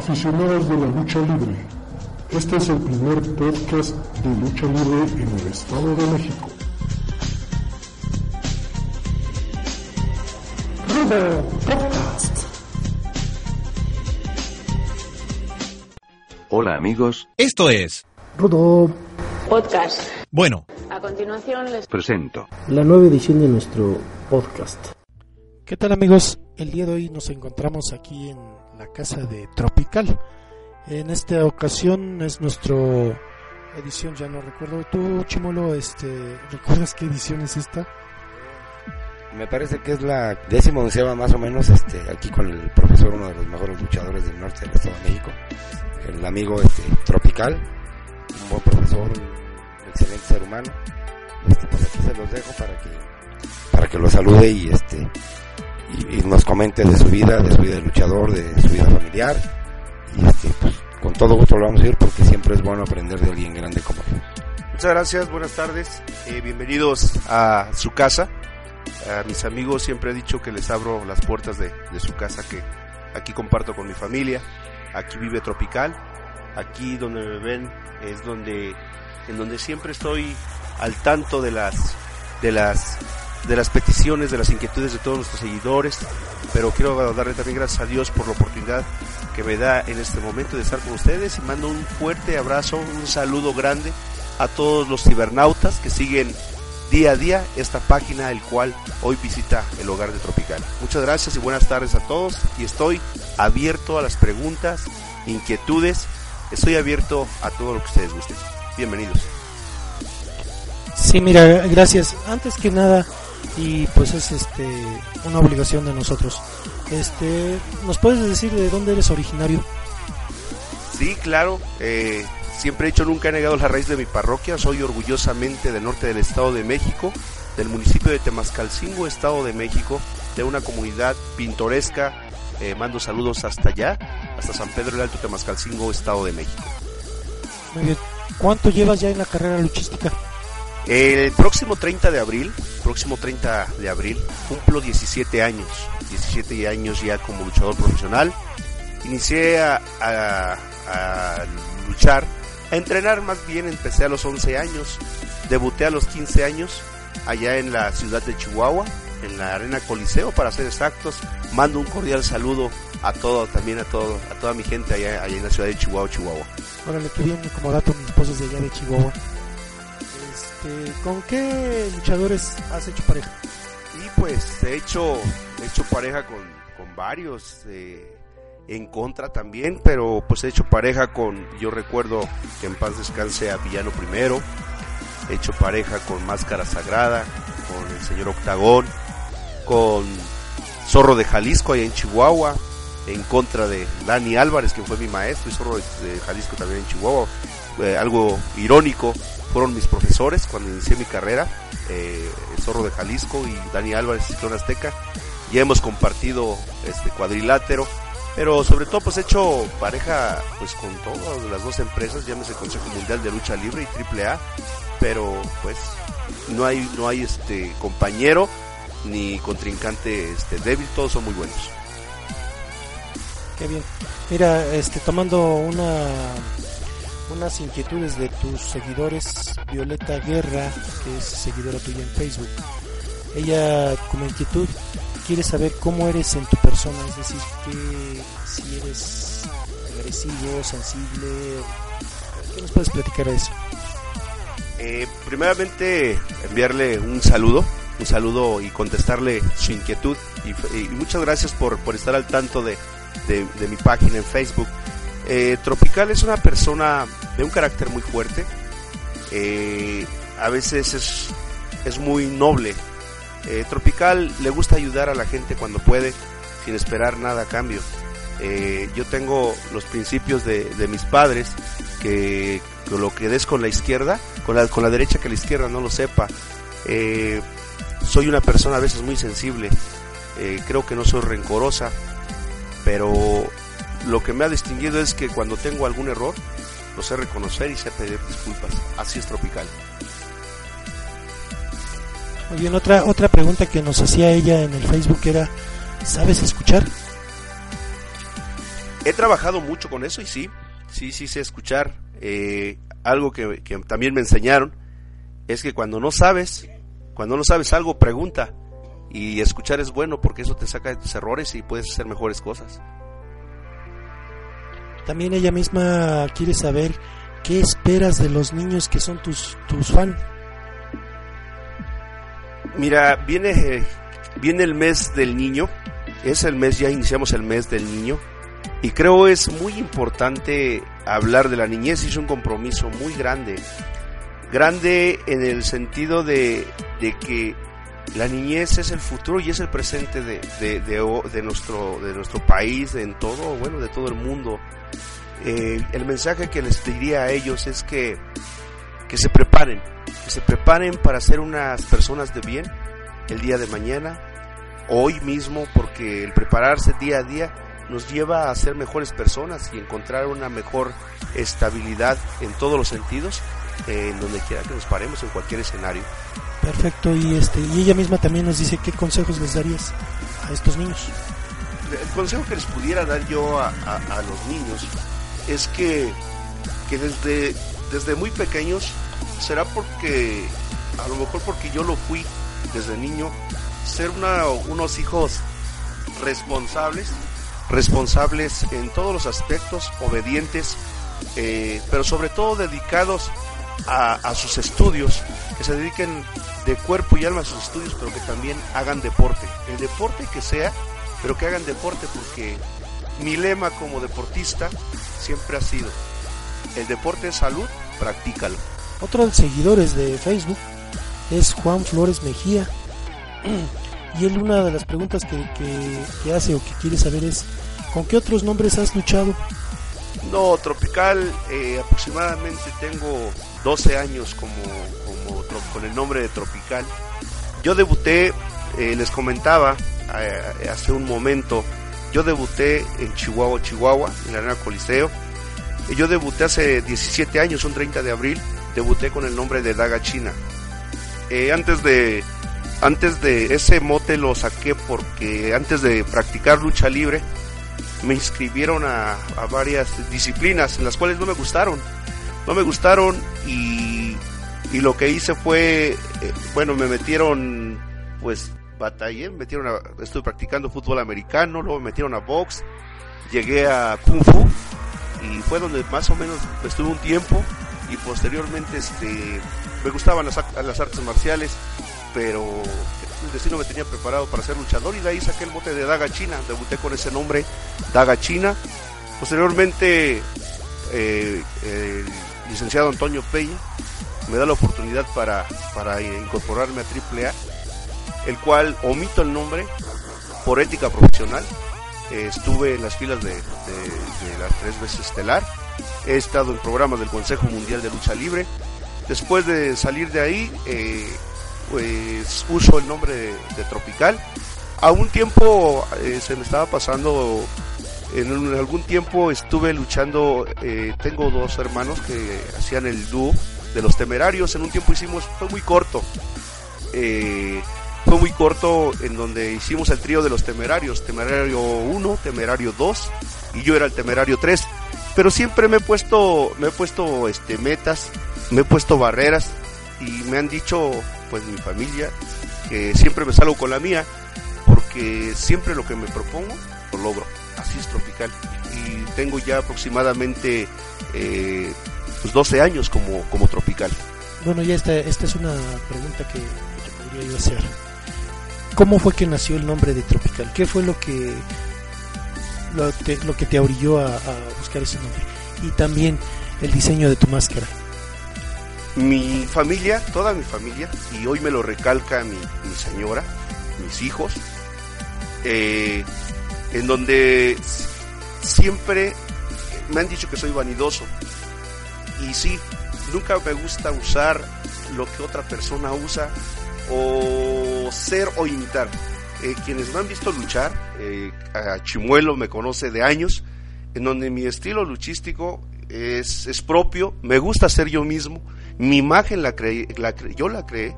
Aficionados de la lucha libre, este es el primer podcast de lucha libre en el Estado de México. Rudo Podcast. Hola amigos, Esto es Rudo, Podcast. Bueno. A continuación les presento. la nueva edición de nuestro podcast. ¿Qué tal amigos? El día de hoy nos encontramos aquí en la casa de Tropical. En esta ocasión es nuestra edición, ya no recuerdo. Tú, Chimolo, este, ¿recuerdas qué edición es esta? Me parece que es la décima onceava más o menos, este, aquí con el profesor, uno de los mejores luchadores del norte del Estado de México, el amigo este, Tropical, un buen profesor, un excelente ser humano. Este, pues aquí se los dejo para que, para que lo salude y este, y, nos comente de su vida, de su vida de luchador, de su vida familiar. Y este, pues, con todo gusto lo vamos a ir porque siempre es bueno aprender de alguien grande como él. Muchas gracias, buenas tardes, eh, bienvenidos a su casa. A mis amigos siempre he dicho que les abro las puertas de, de su casa que aquí comparto con mi familia. Aquí vive Tropical. Aquí donde me ven es donde en donde siempre estoy al tanto de las de las de las peticiones, de las inquietudes de todos nuestros seguidores, pero quiero darle también gracias a Dios por la oportunidad que me da en este momento de estar con ustedes y mando un fuerte abrazo, un saludo grande a todos los cibernautas que siguen día a día esta página el cual hoy visita el hogar de Tropical. Muchas gracias y buenas tardes a todos y estoy abierto a las preguntas, inquietudes, estoy abierto a todo lo que ustedes gusten. Bienvenidos. Sí, mira, gracias. Antes que nada, y pues es este una obligación de nosotros. Este, ¿nos puedes decir de dónde eres originario? Sí, claro. eh, siempre he dicho, nunca he negado la raíz de mi parroquia. Soy orgullosamente del norte del Estado de México, del municipio de Temascalcingo, Estado de México, de una comunidad pintoresca. Eh, mando saludos hasta allá, hasta San Pedro el Alto, Temascalcingo, Estado de México. Muy bien. ¿Cuánto llevas ya en la carrera luchística? El próximo 30 de abril, próximo 30 de abril, cumplo 17 años. 17 años ya como luchador profesional. Inicié a, luchar, a entrenar más bien, empecé a los 11 años. Debuté a los 15 años allá en la ciudad de Chihuahua, en la Arena Coliseo para ser exactos. Mando un cordial saludo a todo, también a todo, a toda mi gente allá, allá en la ciudad de Chihuahua, Chihuahua. Órale, que bien como dato, mi esposa es de allá de Chihuahua. Este, ¿Con qué luchadores has hecho pareja? Y pues he hecho, he hecho pareja con, con varios, eh, en contra también, pero pues he hecho pareja con, yo recuerdo que en paz descanse a Villano primero, he hecho pareja con Máscara Sagrada, con el señor Octagón, con Zorro de Jalisco allá en Chihuahua, en contra de Dani Álvarez, que fue mi maestro, y Zorro de, Jalisco también en Chihuahua. Algo irónico, fueron mis profesores cuando inicié mi carrera, eh, el Zorro de Jalisco y Dani Álvarez, Ciclón Azteca. Ya hemos compartido este cuadrilátero, pero sobre todo pues he hecho pareja pues con todas las dos empresas, llámese Consejo Mundial de Lucha Libre y AAA, pero pues no hay no hay este compañero ni contrincante este débil, todos son muy buenos. Qué bien. Mira, este, tomando una unas inquietudes de tus seguidores, Violeta Guerra, que es seguidora tuya en Facebook. Ella, como inquietud, quiere saber cómo eres en tu persona, es decir, que si eres agresivo, sensible. ¿Qué nos puedes platicar de eso? Eh, primeramente enviarle un saludo, un saludo y contestarle su inquietud y, y muchas gracias por, por estar al tanto de, de, de mi página en Facebook. Eh, Tropical es una persona de un carácter muy fuerte, eh, a veces es, es muy noble. Eh, Tropical le gusta ayudar a la gente cuando puede, sin esperar nada a cambio. Eh, yo tengo los principios de, de mis padres, que, lo que des con la izquierda, con la, con la derecha que la izquierda no lo sepa. Soy una persona a veces muy sensible, creo que no soy rencorosa, pero lo que me ha distinguido es que cuando tengo algún error, lo sé reconocer y sé pedir disculpas. Así es tropical. Muy bien, otra, otra pregunta que nos hacía ella en el Facebook era, ¿sabes escuchar? He trabajado mucho con eso y sí, sí, sí sé escuchar. Eh, algo que, que también me enseñaron es que cuando no sabes, cuando no sabes algo, pregunta. Y escuchar es bueno porque eso te saca de tus errores y puedes hacer mejores cosas. También ella misma quiere saber qué esperas de los niños que son tus, tus fans. Mira, viene, viene el mes del niño. Es el mes, ya iniciamos el mes del niño. Y creo es muy importante hablar de la niñez. Es un compromiso muy grande. Grande en el sentido de, de que la niñez es el futuro y es el presente de, de, de, de nuestro, de nuestro país, en todo, bueno, de todo el mundo. Eh, el mensaje que les diría a ellos es que, que se preparen, que se preparen para ser unas personas de bien el día de mañana, hoy mismo, porque el prepararse día a día nos lleva a ser mejores personas y encontrar una mejor estabilidad en todos los sentidos, eh, en donde quiera que nos paremos, en cualquier escenario. Perfecto, y este y ella misma también nos dice qué consejos les darías a estos niños. El consejo que les pudiera dar yo a, a, a los niños es que, que desde, desde muy pequeños, será porque, a lo mejor porque yo lo fui desde niño, ser unos hijos responsables, responsables en todos los aspectos, obedientes, eh, pero sobre todo dedicados a, sus estudios, que se dediquen de cuerpo y alma a sus estudios, pero que también hagan deporte. El deporte que sea, pero que hagan deporte, porque mi lema como deportista siempre ha sido, el deporte es salud, practícalo. Otro de los seguidores de Facebook es Juan Flores Mejía. Y él una de las preguntas que, que, que hace o que quiere saber es, ¿con qué otros nombres has luchado? No, Tropical, eh, aproximadamente tengo 12 años como, como con el nombre de Tropical. Yo debuté, eh, les comentaba eh, hace un momento, yo debuté en Chihuahua, Chihuahua, en la Arena Coliseo. Yo debuté hace 17 años, un 30 de abril, debuté con el nombre de Daga China. Eh, antes de antes de ese mote lo saqué porque antes de practicar lucha libre me inscribieron a, a varias disciplinas en las cuales no me gustaron. No me gustaron y, y lo que hice fue, eh, bueno, me metieron pues batallé, me metieron a, estuve practicando fútbol americano, luego me metieron a box, llegué a kung fu y fue donde más o menos estuve un tiempo y posteriormente este me gustaban las, las artes marciales, pero el destino me tenía preparado para ser luchador y de ahí saqué el bote de Daga China, debuté con ese nombre, Daga China. Posteriormente eh, el licenciado Antonio Peña me da la oportunidad para, para incorporarme a AAA el cual omito el nombre por ética profesional. Eh, estuve en las filas de, de, las tres veces estelar. He estado en programas del Consejo Mundial de Lucha Libre. Después de salir de ahí, eh, pues uso el nombre de, Tropical. A un tiempo eh, se me estaba pasando, en, un, algún tiempo estuve luchando, tengo dos hermanos que hacían el dúo de los temerarios. En un tiempo hicimos, fue muy corto. Fue muy corto en donde hicimos el trío de los temerarios, temerario 1, temerario 2 y yo era el temerario 3, pero siempre me he puesto me he puesto este metas, me he puesto barreras y me han dicho pues mi familia que siempre me salgo con la mía porque siempre lo que me propongo lo logro. Así es tropical y tengo ya aproximadamente eh, pues 12 años como como tropical. Bueno, ya esta, esta es una pregunta que, que podría yo hacer. ¿Cómo fue que nació el nombre de Tropical? ¿Qué fue lo que lo, te, lo que te orilló a, buscar ese nombre? Y también el diseño de tu máscara. Mi familia, toda mi familia, y hoy me lo recalca mi, mi señora, mis hijos, eh, en donde siempre me han dicho que soy vanidoso. Y sí, nunca me gusta usar lo que otra persona usa o ser o imitar. Eh, quienes me han visto luchar, eh, a Chimuelo me conoce de años, en donde mi estilo luchístico es, es propio, me gusta ser yo mismo, mi imagen la yo la creé,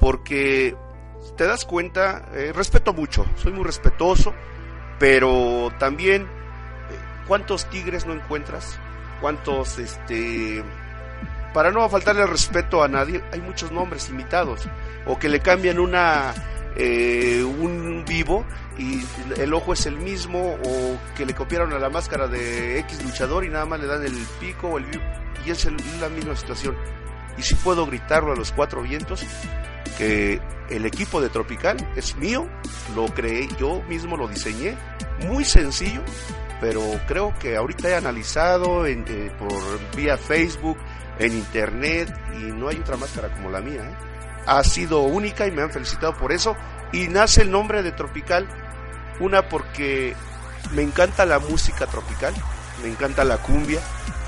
porque te das cuenta, eh, respeto mucho, soy muy respetuoso, pero también, ¿cuántos tigres no encuentras? ¿Cuántos, este, para no faltarle respeto a nadie, hay muchos nombres imitados, o que le cambian eh, un vivo y el ojo es el mismo, o que le copiaron a la máscara de X luchador y nada más le dan el pico o el vivo, y es la misma situación. Y si puedo gritarlo a los cuatro vientos, que el equipo de Tropical es mío, lo creé, yo mismo lo diseñé, muy sencillo, pero creo que ahorita he analizado eh, por vía Facebook, en internet, y no hay otra máscara como la mía. ¿eh? Ha sido única y me han felicitado por eso, y nace el nombre de Tropical, una porque me encanta la música tropical, me encanta la cumbia,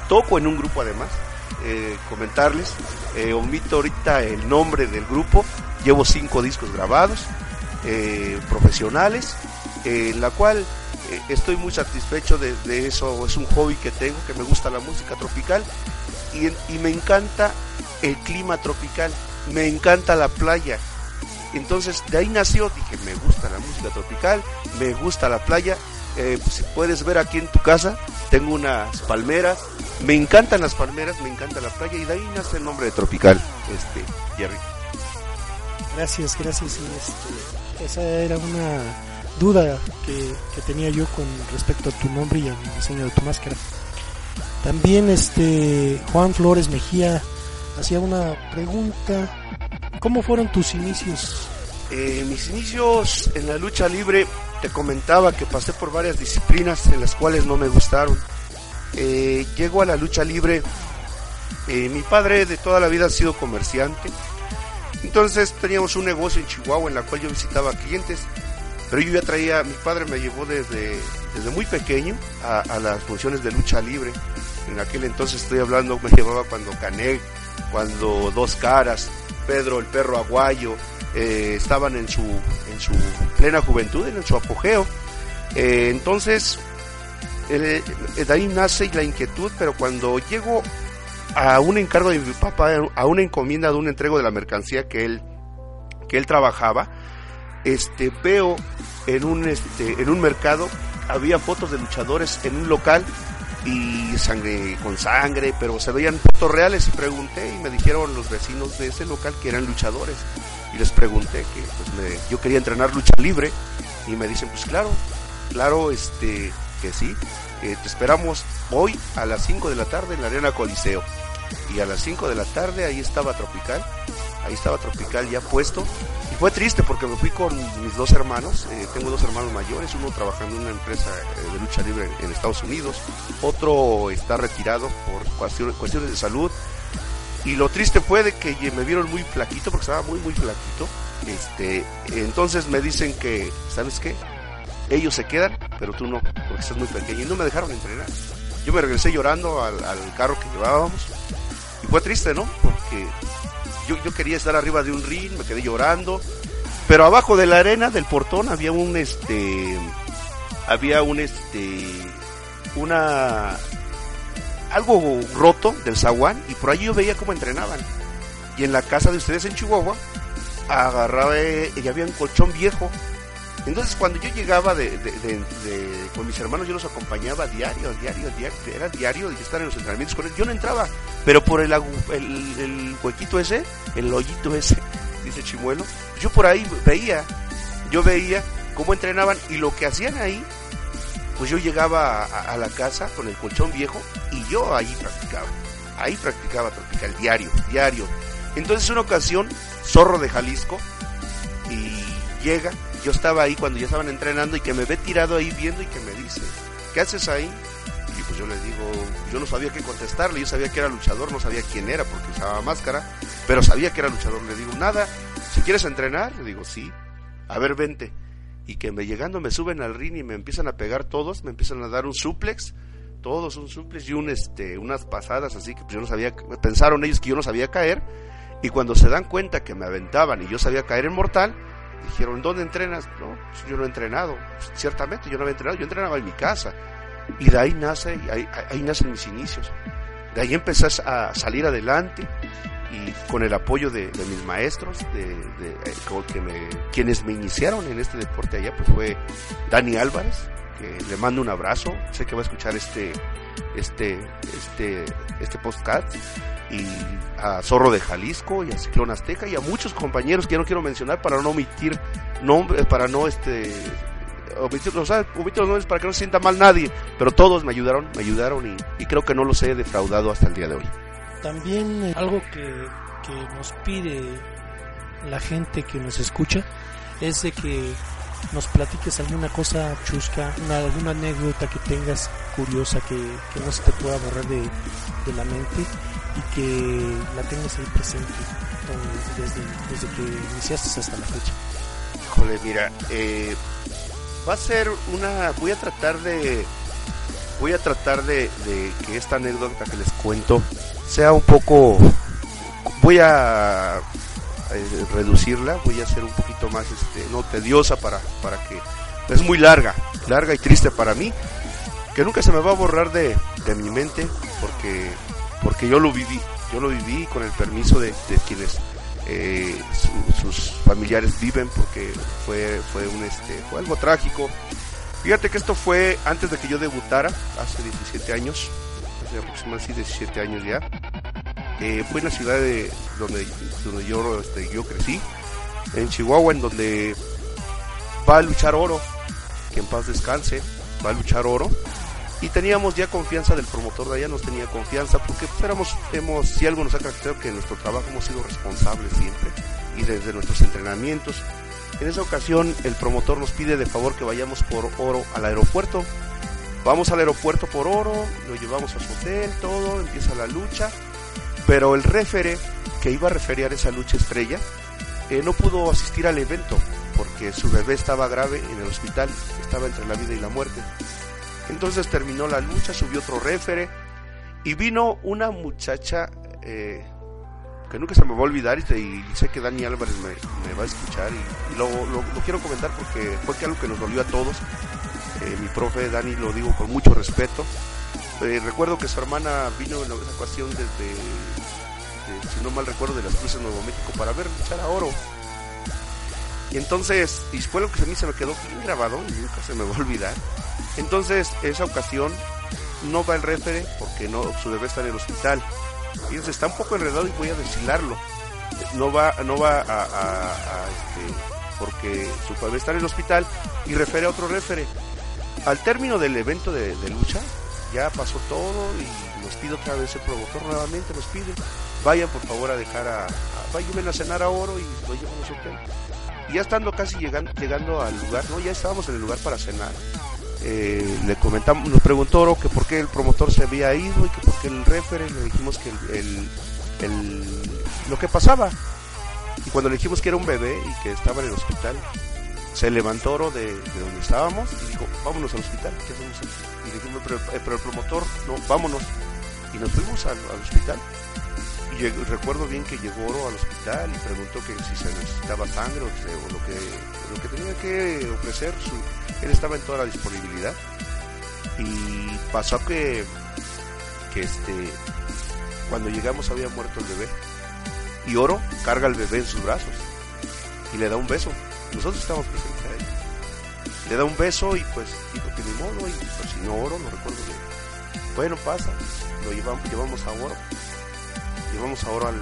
toco en un grupo además, eh, comentarles, eh, omito ahorita el nombre del grupo, llevo cinco discos grabados, profesionales, en la cual estoy muy satisfecho de, de eso, es un hobby que tengo, que me gusta la música tropical y, y me encanta el clima tropical, me encanta la playa. Entonces de ahí nació, dije, me gusta la música tropical, me gusta la playa, eh, pues, puedes ver aquí en tu casa, tengo unas palmeras, me encantan las palmeras, me encanta la playa y de ahí nace el nombre de tropical, este, Jerry. Gracias, gracias. este, esa era una duda que, que tenía yo con respecto a tu nombre y al diseño de tu máscara. También este Juan Flores Mejía hacía una pregunta. ¿Cómo fueron tus inicios? Eh, mis inicios en la lucha libre, te comentaba que pasé por varias disciplinas en las cuales no me gustaron. Eh, llego a la lucha libre, eh, mi padre de toda la vida ha sido comerciante, entonces teníamos un negocio en Chihuahua en la cual yo visitaba clientes, pero yo ya traía, mi padre me llevó desde, desde muy pequeño a, las funciones de lucha libre. En aquel entonces estoy hablando, me llevaba cuando Caneg, cuando Dos Caras, Pedro el Perro Aguayo, eh, estaban en su, en su plena juventud, en su apogeo. Eh, entonces, eh, de ahí nace la inquietud, pero cuando llego a un encargo de mi papá, a una encomienda de un entrego de la mercancía que él, que él trabajaba, este, veo en un, este, en un mercado, había fotos de luchadores en un local y sangre con sangre, pero se veían fotos reales. Y pregunté y me dijeron los vecinos de ese local que eran luchadores. Y les pregunté que pues, me- yo quería entrenar lucha libre. Y me dicen pues claro, claro este que sí, eh, te esperamos hoy a las 5 de la tarde en la Arena Coliseo. Y a las 5 de la tarde ahí estaba Tropical, ahí estaba Tropical ya puesto y fue triste porque me fui con mis dos hermanos, eh, tengo dos hermanos mayores, uno trabajando en una empresa eh, de lucha libre en, Estados Unidos, otro está retirado por cuestiones, de salud y lo triste fue de que me vieron muy flaquito porque estaba muy muy flaquito, este, entonces me dicen que, ¿sabes qué? Ellos se quedan, pero tú no, porque estás muy pequeño y no me dejaron entrenar. Yo me regresé llorando al carro que llevábamos y fue triste, ¿no? Porque yo, yo quería estar arriba de un ring, me quedé llorando, pero abajo de la arena del portón había un este había un este una algo roto del zaguán y por ahí yo veía cómo entrenaban. Y en la casa de ustedes en Chihuahua agarraba eh, y había un colchón viejo. Entonces cuando yo llegaba de, con mis hermanos yo los acompañaba diario, diario, diario, era diario de estar en los entrenamientos con ellos. Yo no entraba, pero por el, el, el huequito ese, el hoyito ese, dice Chimuelo, yo por ahí veía, yo veía cómo entrenaban y lo que hacían ahí, pues yo llegaba a, la casa con el colchón viejo y yo ahí practicaba, ahí practicaba tropical, diario, diario. Entonces una ocasión, Zorro de Jalisco, y llega, yo estaba ahí cuando ya estaban entrenando y que me ve tirado ahí viendo y que me dice, ¿qué haces ahí? Y pues yo le digo, yo no sabía qué contestarle, yo sabía que era luchador, no sabía quién era porque usaba máscara, pero sabía que era luchador. Le digo, nada, si quieres entrenar, le digo, sí, a ver, vente. y que me llegando me suben al ring y me empiezan a pegar todos, me empiezan a dar un suplex, todos un suplex y un este unas pasadas así que pues yo no sabía, pensaron ellos que yo no sabía caer y cuando se dan cuenta que me aventaban y yo sabía caer en mortal, dijeron, ¿dónde entrenas? No, pues yo no he entrenado, ciertamente yo no había entrenado, yo entrenaba en mi casa y de ahí nace, ahí, ahí nacen mis inicios. De ahí empecé a salir adelante y con el apoyo de, mis maestros, de, eh, quienes me iniciaron en este deporte allá, pues fue Dani Álvarez, que le mando un abrazo, sé que va a escuchar este, este, este, este podcast, y a Zorro de Jalisco y a Ciclón Azteca y a muchos compañeros que no quiero mencionar para no omitir nombres, para no este omitir, los nombres para que no se sienta mal nadie, pero todos me ayudaron, me ayudaron y creo que no los he defraudado hasta el día de hoy. También eh, algo que, nos pide la gente que nos escucha es de que nos platiques alguna cosa chusca, alguna anécdota que tengas curiosa que, no se te pueda borrar de, la mente y que la tengas ahí presente desde, desde que iniciaste hasta la fecha. Híjole, mira, eh, va a ser una, voy a tratar de, voy a tratar de que esta anécdota que les cuento sea un poco, voy a eh, reducirla, voy a hacer un poquito más, este, no tediosa para, para que, es muy larga, larga y triste para mí, que nunca se me va a borrar de, de mi mente, porque, porque yo lo viví, yo lo viví con el permiso de, quienes eh, sus familiares viven, porque fue, fue un, este, fue algo trágico. Fíjate que esto fue antes de que yo debutara, hace 17 años, aproximadamente 17 años ya. Fue en la ciudad de donde, donde yo, este, yo crecí, en Chihuahua, en donde va a luchar oro, que en paz descanse, va a luchar oro. Y teníamos ya confianza del promotor de allá, nos tenía confianza, porque pues, éramos, hemos, si algo nos ha caracterizado, que en nuestro trabajo hemos sido responsables siempre, y desde nuestros entrenamientos. En esa ocasión el promotor nos pide de favor que vayamos por oro al aeropuerto Vamos al aeropuerto por oro, lo llevamos a su hotel, todo, empieza la lucha. Pero el refere que iba a referiar esa lucha estrella eh, no pudo asistir al evento porque su bebé estaba grave en el hospital, estaba entre la vida y la muerte. Entonces terminó la lucha, subió otro refere y vino una muchacha eh, que nunca se me va a olvidar y, sé que Dani Álvarez me, va a escuchar y, lo, quiero comentar porque fue algo que nos dolió a todos eh, mi profe Dani lo digo con mucho respeto. Eh, recuerdo que su hermana vino en esa ocasión desde, si no mal recuerdo, de las Cruces Nuevo México para ver luchar a oro. Y entonces, y fue lo que a mí se me quedó bien grabado y nunca se me va a olvidar. Entonces, esa ocasión no va el refere porque no, su bebé está en el hospital. Fíjense, está un poco enredado y voy a deshilarlo. No va, no va a, este, porque su bebé está en el hospital y refere a otro refere. Al término del evento de, lucha, ya pasó todo y nos pide otra vez el promotor nuevamente, nos pide, vayan por favor a dejar a, vayan a cenar a oro y lo llevamos a. Y ya estando casi llegando, llegando al lugar, ¿no? Ya estábamos en el lugar para cenar. Eh, le comentamos, nos preguntó Oro que por qué el promotor se había ido y que por qué el referee, le dijimos que el, el, lo que pasaba. Y cuando le dijimos que era un bebé y que estaba en el hospital, se levantó Oro de, donde estábamos y dijo, vámonos al hospital, ¿qué hacemos aquí? Y dijimos, pero, eh, pero, el promotor, no, vámonos. Y nos fuimos al, hospital. Y recuerdo bien que llegó Oro al hospital y preguntó que si se necesitaba sangre o, lo, que, lo que tenía que ofrecer. Él estaba en toda la disponibilidad. Y pasó que, que este, cuando llegamos había muerto el bebé. Y Oro carga al bebé en sus brazos y le da un beso nosotros estamos presentes ahí. Le da un beso y pues dijo que ni modo, y pues si no oro, no recuerdo bien. Bueno, pasa, lo llevamos, llevamos a oro. Llevamos a oro al, a,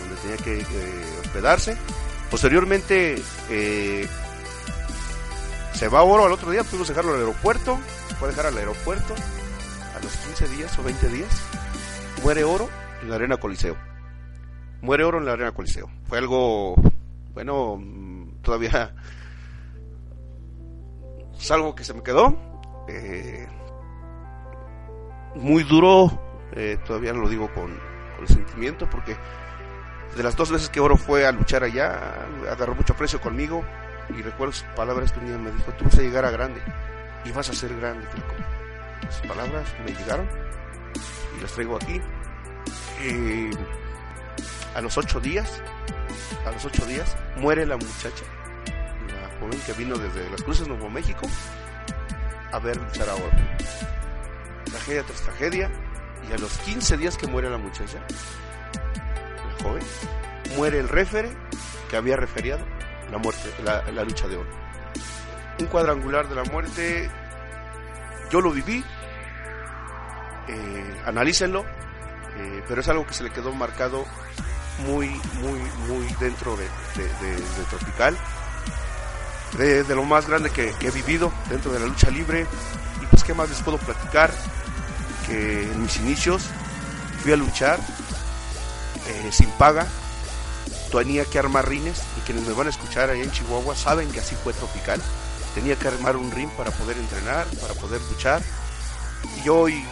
donde tenía que hospedarse. Posteriormente eh, se va a oro al otro día, pudimos dejarlo al aeropuerto, fue a dejar al aeropuerto a los 15 días o 20 días. Muere oro en la arena Coliseo. Muere oro en la arena Coliseo. Fue algo bueno, mm, todavía es algo que se me quedó. Eh, muy duro, eh, todavía lo digo con, sentimiento, porque de las dos veces que Oro fue a luchar allá, agarró mucho aprecio conmigo. Y recuerdo sus palabras que un día me dijo, tú vas a llegar a grande y vas a ser grande. Sus palabras me llegaron y las traigo aquí. A los ocho días, a los ocho días, muere la muchacha, la joven que vino desde Las Cruces, Nuevo México, a ver luchar a Orbe. Tragedia tras tragedia, y a los 15 días que muere la muchacha, la joven, muere el refere que había referiado la muerte, la, la lucha de oro. Un cuadrangular de la muerte, yo lo viví, eh, analícenlo, eh, pero es algo que se le quedó marcado muy, muy, muy dentro de, de- de- Tropical, de, lo más grande que, que he vivido dentro de la lucha libre. Y pues, ¿qué más les puedo platicar? Que en mis inicios fui a luchar eh, sin paga, tenía que armar rines y quienes me van a escuchar allá en Chihuahua saben que así fue Tropical. Tenía que armar un ring para poder entrenar, para poder luchar. Y hoy,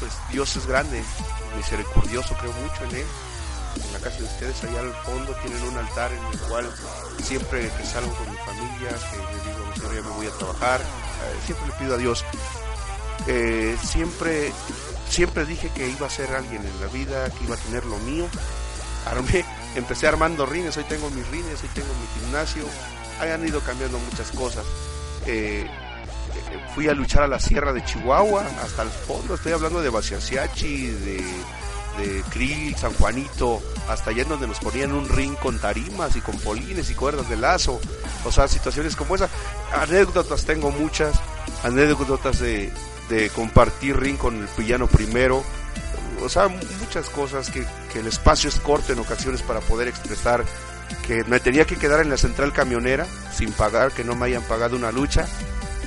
pues Dios es grande, misericordioso, creo mucho en Él. En la casa de ustedes, allá al fondo, tienen un altar en el cual siempre que salgo con mi familia, que le digo, "Mi Señor, ya me voy a trabajar, eh, siempre le pido a Dios. Eh, siempre, siempre dije que iba a ser alguien en la vida, que iba a tener lo mío. Armé, empecé armando rines, hoy tengo mis rines, hoy tengo mi gimnasio. Han ido cambiando muchas cosas. Eh, fui a luchar a la sierra de Chihuahua, hasta el fondo, estoy hablando de Baciasiachi, de, de Krill, San Juanito, hasta allá en donde nos ponían un ring con tarimas y con polines y cuerdas de lazo, o sea, situaciones como esa. Anécdotas tengo muchas, anécdotas de, de compartir ring con el villano primero, o sea, muchas cosas que, que el espacio es corto en ocasiones para poder expresar que me tenía que quedar en la central camionera sin pagar, que no me hayan pagado una lucha,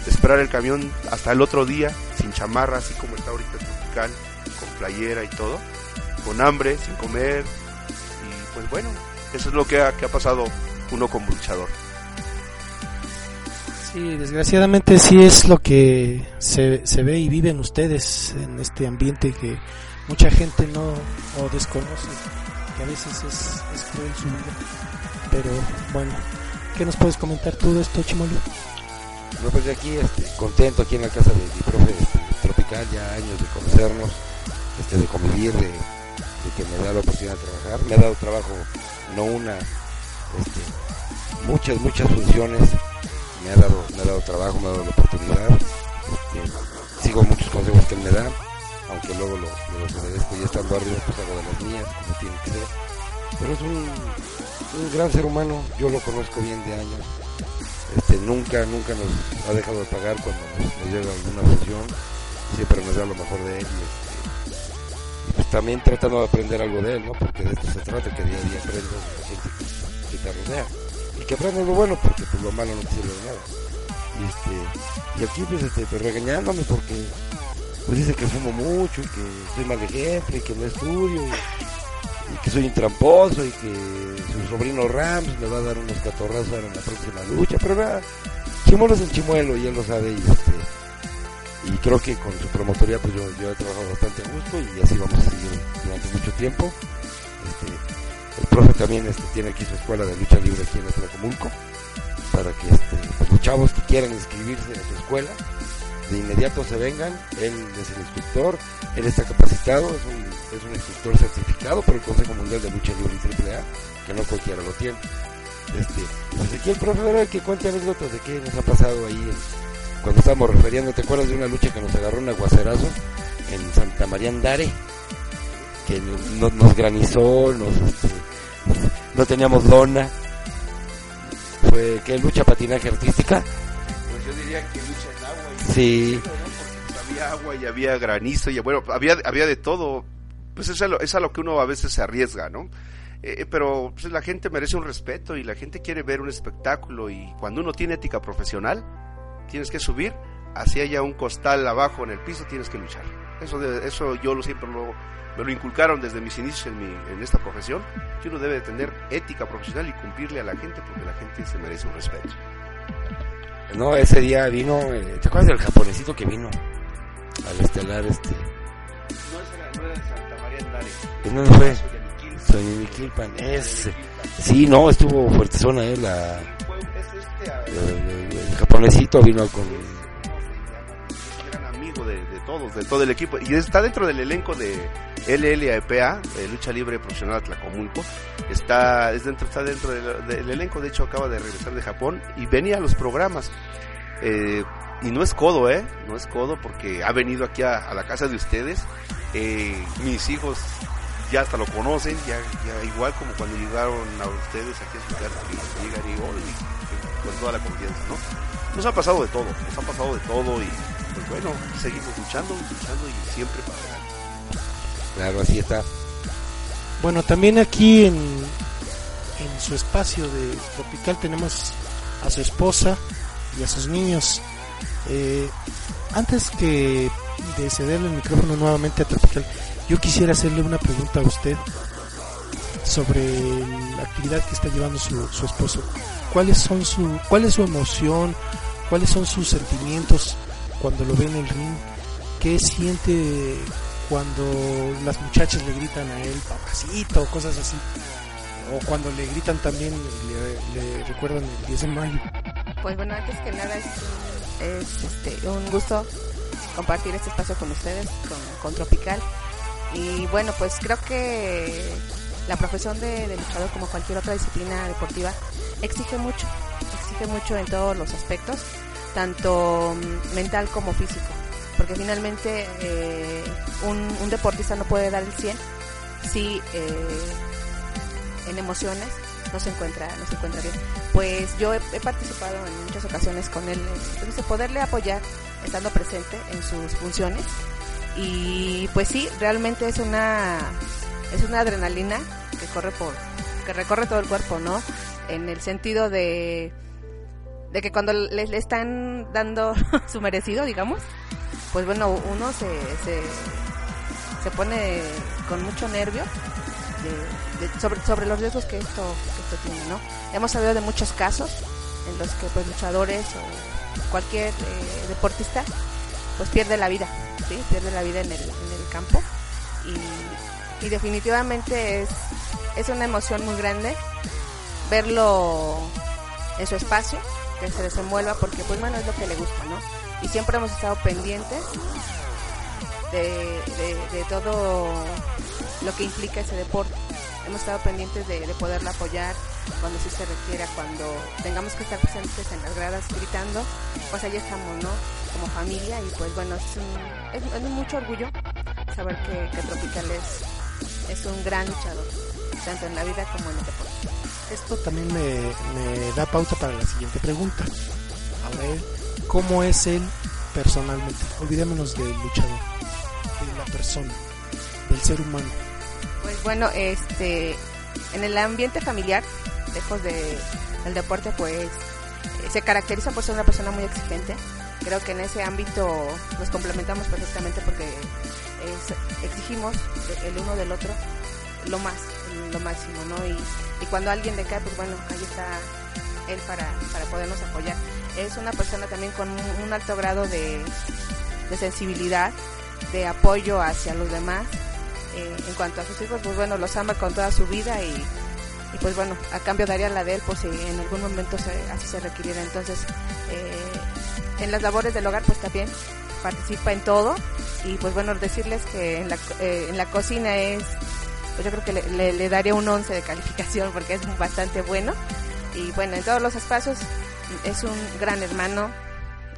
esperar el camión hasta el otro día sin chamarra, así como está ahorita tropical, con playera y todo, con hambre, sin comer, y pues bueno, eso es lo que ha, que ha pasado uno como luchador. Sí, desgraciadamente sí es lo que se, se ve y viven ustedes en este ambiente que mucha gente no o desconoce, que a veces es, es cruel su vida. Pero bueno, ¿qué nos puedes comentar tú de esto, Chimolo? No, pues de aquí, este, contento aquí en la casa de mi profe este, Tropical, ya años de conocernos, este, de convivir, de, de que me da la oportunidad de trabajar. Me ha dado trabajo, no una, este, muchas, muchas funciones. Me ha dado, me ha dado trabajo, me ha dado la oportunidad. Este, sigo muchos consejos que él me da, aunque luego lo, lo desobedezco y estando arriba, pues hago de las mías, como tiene que ser. Pero es un, un gran ser humano, yo lo conozco bien de años este, nunca, nunca nos ha dejado de pagar cuando nos, nos llega alguna función, siempre nos da lo mejor de él este, también tratando de aprender algo de él, ¿no? Porque de esto se trata, que día a día aprendas rodea y que aprendas lo bueno, porque pues, lo malo no te sirve de nada. Y, este, y aquí pues, este, pues, regañándome porque pues dice que fumo mucho y que soy mal ejemplo y que no estudio y, y que soy un tramposo y que su sobrino Rams me va a dar unos catorrazos en la próxima lucha, pero nada, Chimuelo es el chimuelo y él lo sabe y este y creo que con su promotoría pues yo, he trabajado bastante a gusto y así vamos a seguir durante mucho tiempo. Este, el profe también este, tiene aquí su escuela de lucha libre aquí en Atlacomulco para que este, pues, los chavos que quieran inscribirse en su escuela de inmediato se vengan, él es el instructor, él está capacitado, es un, es un instructor certificado por el Consejo Mundial de Lucha Libre y AAA, que no cualquiera lo tiene. Este, pues aquí el profe que cuente anécdotas de qué nos ha pasado ahí en- cuando estábamos refiriendo, ¿te acuerdas de una lucha que nos agarró un aguacerazo en Santa María Andare? Que no- nos granizó, nos, este, no teníamos lona. Fue, ¿qué? Lucha patinaje artística. Pues yo diría que lucha en agua y Sí, había agua y había granizo y bueno, había, había de todo. Pues es a, lo, es a lo que uno a veces se arriesga, ¿no? Eh, pero pues, la gente merece un respeto y la gente quiere ver un espectáculo y cuando uno tiene ética profesional, tienes que subir, así haya un costal abajo en el piso, tienes que luchar. Eso, de- eso yo lo siempre lo, me lo inculcaron desde mis inicios en, mi, en esta profesión, que uno debe de tener ética profesional y cumplirle a la gente porque la gente se merece un respeto. no, ese día vino, eh, ¿te acuerdas del japonesito que vino? Al estelar este, No, esa no era de Santa María Andare. ¿en dónde fue? Soñiniquilpan, ese. Sí, no, estuvo fuertezona, eh, la... Fue- este es el japonesito vino con gran amigo de, todos, de todo el equipo. Y está dentro del elenco de LLAPA, Lucha Libre Profesional Atlacomulco. Está, es dentro, está dentro del, elenco, de hecho acaba de regresar de Japón y venía a los programas. Eh, y no es codo, ¿eh? No es codo porque ha venido aquí a, la casa de ustedes. Eh, mis hijos ya hasta lo conocen, ya, ya igual como cuando llegaron a ustedes aquí a su casa, llegan y con toda la confianza, ¿no? Nos ha pasado de todo, nos ha pasado de todo y pues bueno, seguimos luchando, luchando y siempre para adelante. claro así está Bueno, también aquí en, en su espacio de Tropical tenemos a su esposa y a sus niños. Eh, antes que de cederle el micrófono nuevamente a Tropical, yo quisiera hacerle una pregunta a usted sobre la actividad que está llevando su, esposo. ¿Cuáles son su, cuál es su emoción? ¿Cuáles son sus sentimientos cuando lo ve en el ring? ¿Qué siente cuando las muchachas le gritan a él papacito, cosas así? O cuando le gritan también, le, recuerdan el 10 de mayo. Pues bueno, antes que nada es, este, un gusto compartir este espacio con ustedes, con Tropical. Y bueno, pues creo que la profesión de, de luchador, como cualquier otra disciplina deportiva, exige mucho, exige mucho en todos los aspectos, tanto mm, mental como físico. Porque finalmente eh, un, deportista no puede dar el 100 si eh, en emociones no se encuentra no se encuentra bien pues yo he, he participado en muchas ocasiones con él entonces poderle apoyar estando presente en sus funciones y pues sí realmente es una es una adrenalina que corre por que recorre todo el cuerpo no en el sentido de de que cuando le, están dando su merecido digamos pues bueno uno se, se pone con mucho nervio sobre, sobre los riesgos que esto, que esto tiene, ¿no? Hemos sabido de muchos casos en los que pues luchadores o cualquier eh, deportista pues pierde la vida, ¿sí? Pierde la vida en el, en el campo y, y definitivamente es, es una emoción muy grande verlo en su espacio, que se desenvuelva porque pues bueno es lo que le gusta, ¿no? Y siempre hemos estado pendientes de, de, todo lo que implica ese deporte. Hemos estado pendientes de, de poderla apoyar cuando sí se requiera, cuando tengamos que estar presentes en las gradas gritando, pues ahí estamos, ¿no? Como familia y pues bueno, es, un, es mucho orgullo saber que, que Tropical es, es un gran luchador, tanto en la vida como en el deporte. Esto también me, me da pauta para la siguiente pregunta. Ahora él, ¿cómo es él personalmente? Olvidémonos del luchador, de la persona, del ser humano. Pues bueno, este, en el ambiente familiar, lejos de, del deporte, pues eh, se caracteriza por ser una persona muy exigente. Creo que en ese ámbito nos complementamos perfectamente porque exigimos el uno del otro lo más, lo máximo, ¿no? Y, cuando alguien decae, pues bueno, ahí está él para, para podernos apoyar. Es una persona también con un, alto grado de, de sensibilidad, de apoyo hacia los demás. Eh, en cuanto a sus hijos, pues bueno, los ama con toda su vida y, y pues bueno, a cambio daría la de él por si en algún momento así se requiriera. Entonces, eh, en las labores del hogar, pues también participa en todo y pues bueno, decirles que en la, eh, en la cocina es, pues yo creo que le, daría un 11 de calificación porque es bastante bueno y bueno, en todos los espacios es un gran hermano,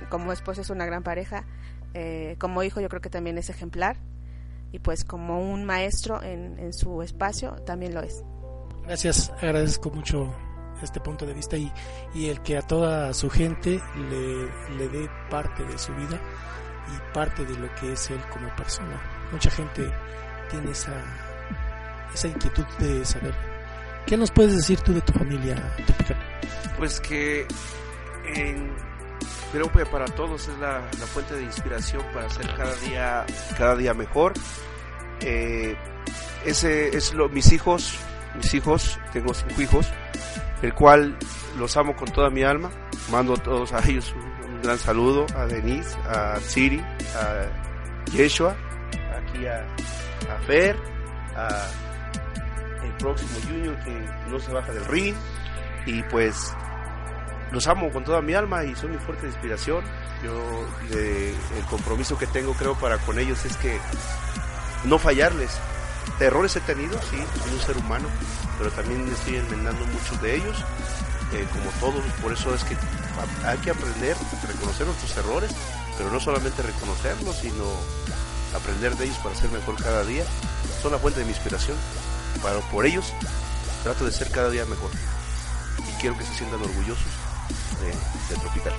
como esposo es una gran pareja, eh, como hijo yo creo que también es ejemplar y pues como un maestro en, en su espacio también lo es. Gracias, agradezco mucho este punto de vista y, y el que a toda su gente le dé parte de su vida y parte de lo que es él como persona. Mucha gente tiene esa, esa inquietud de saber. ¿Qué nos puedes decir tú de tu familia? Pues que en- que para todos es la, la fuente de inspiración para ser cada día, cada día mejor. Eh, ese es lo, mis hijos, mis hijos, tengo cinco hijos, el cual los amo con toda mi alma. Mando a todos a ellos un, un gran saludo, a Denise, a Siri, a Yeshua, aquí a, Fer, a el próximo Junior que no se baja del ring y pues los amo con toda mi alma y son mi fuerte inspiración. Yo el compromiso que tengo creo para con ellos es que no fallarles. Errores he tenido, sí, soy un ser humano, pero también estoy enmendando muchos de ellos, eh, como todos, por eso es que hay que aprender reconocer nuestros errores, pero no solamente reconocerlos, sino aprender de ellos para ser mejor cada día. Son la fuente de mi inspiración. Para, por ellos trato de ser cada día mejor. Y quiero que se sientan orgullosos de, de Tropical.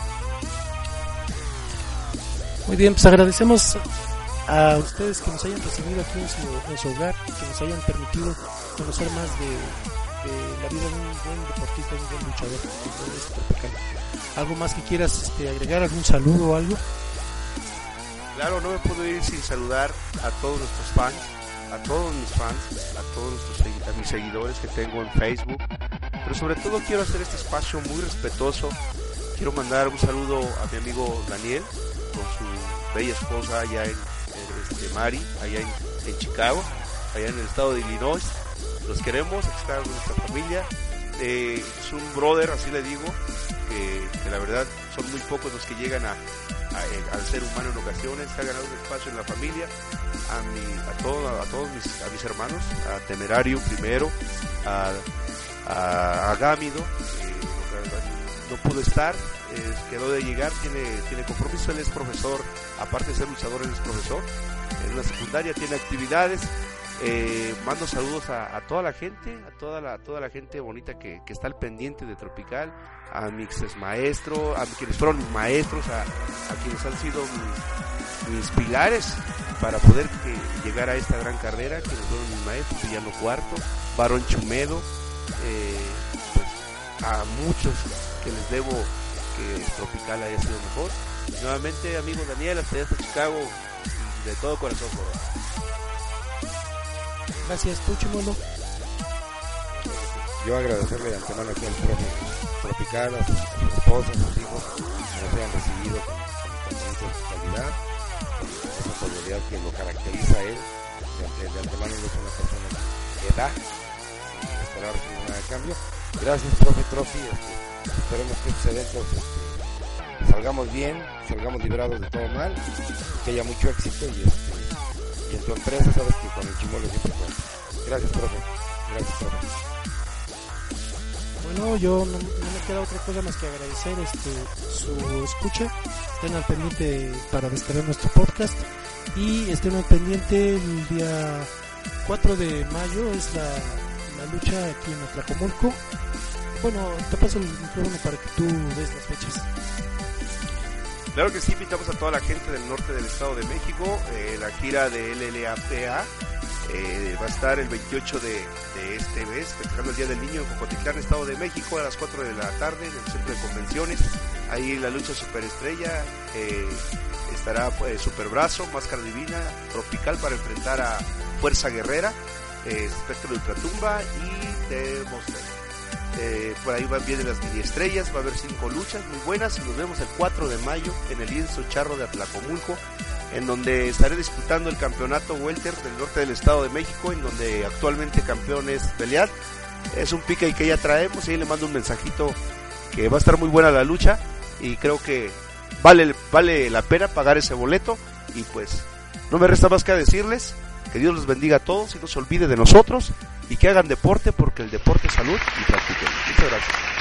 Muy bien, pues agradecemos a ustedes que nos hayan recibido aquí en su, hogar, que nos hayan permitido conocer más de, la vida de un buen deportista, de un buen luchador tropical. ¿Algo más que quieras este, agregar? ¿Algún saludo o algo? Claro, no me puedo ir sin saludar a todos nuestros fans, a todos mis fans, a todos nuestros, mis seguidores que tengo en Facebook, pero sobre todo quiero hacer este espacio muy respetuoso. Quiero mandar un saludo a mi amigo Daniel con su bella esposa allá en, este, Mari, allá en, Chicago, allá en el estado de Illinois. Los queremos, aquí está nuestra familia. Eh, es un brother, así le digo, que la verdad son muy pocos los que llegan a, eh, al ser humano en ocasiones, ha ganado un espacio en la familia, a, mi, a, todo, a todos mis, a mis hermanos, a Temerario primero, a, a, Gámido, no pudo estar, quedó de llegar, tiene, tiene compromiso, él es profesor, aparte de ser luchador, él es profesor en una secundaria, tiene actividades, eh, mando saludos a, toda la gente, a toda la, toda la gente bonita que, está al pendiente de Tropical, a mis maestros, a quienes fueron mis maestros, a, quienes han sido mis, pilares para poder llegar a esta gran carrera, quienes fueron mis maestros, Villano Cuarto, Barón Chumedo, eh, pues, a muchos que les debo que Tropical haya sido mejor. nuevamente, amigo Daniel, hasta, hasta Chicago, de todo corazón. Gracias, tú. Yo agradecerle de antemano aquí al profe Tropical, a su, esposa, a sus hijos, que nos hayan recibido con, con, con hospitalidad, con esa solidaridad que lo caracteriza a él. De, de antemano él es una persona que da, sin esperar nada de cambio. Gracias, profe Trofi. Este, esperemos que estos eventos este, salgamos bien, salgamos librados de todo mal, que haya mucho éxito y este, en tu empresa sabes que con el chimuelo siempre cuenta. Gracias, profe. Gracias, profe. Bueno, yo no, me queda otra cosa más que agradecer este su escucha. Estén al pendiente para descargar nuestro podcast y estén al pendiente el día 4 de mayo es la, la lucha aquí en Atlacomulco. Bueno, te paso el micrófono para que tú des las fechas. Claro que sí, invitamos a toda la gente del norte del Estado de México. Eh, la gira de LLAPA eh, va a estar el 28 de, este mes, festejando el Día del Niño en Cocotitlán, Estado de México, a las 4 de la tarde en el centro de convenciones. Ahí la lucha superestrella eh, estará pues, Superbrazo, Máscara Divina, Tropical para enfrentar a Fuerza Guerrera, Espectro de Ultratumba y de. Eh, por ahí van bien las mini estrellas, va a haber cinco luchas muy buenas y nos vemos el 4 de mayo en el lienzo charro de Atlacomulco, en donde estaré disputando el campeonato welter del norte del estado de México, en donde actualmente campeón es Belial. Es un pique que ya traemos y ahí le mando un mensajito que va a estar muy buena la lucha y creo que vale, vale la pena pagar ese boleto y pues no me resta más que decirles que Dios los bendiga a todos y no se olvide de nosotros y que hagan deporte porque el deporte es salud y practiquen. Muchas gracias.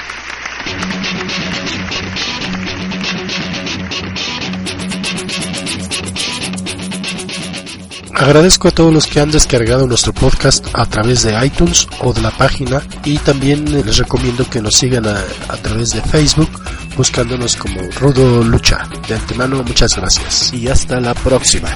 Agradezco a todos los que han descargado nuestro podcast a través de iTunes o de la página y también les recomiendo que nos sigan a, a través de Facebook buscándonos como Rudo Lucha. De antemano muchas gracias y hasta la próxima.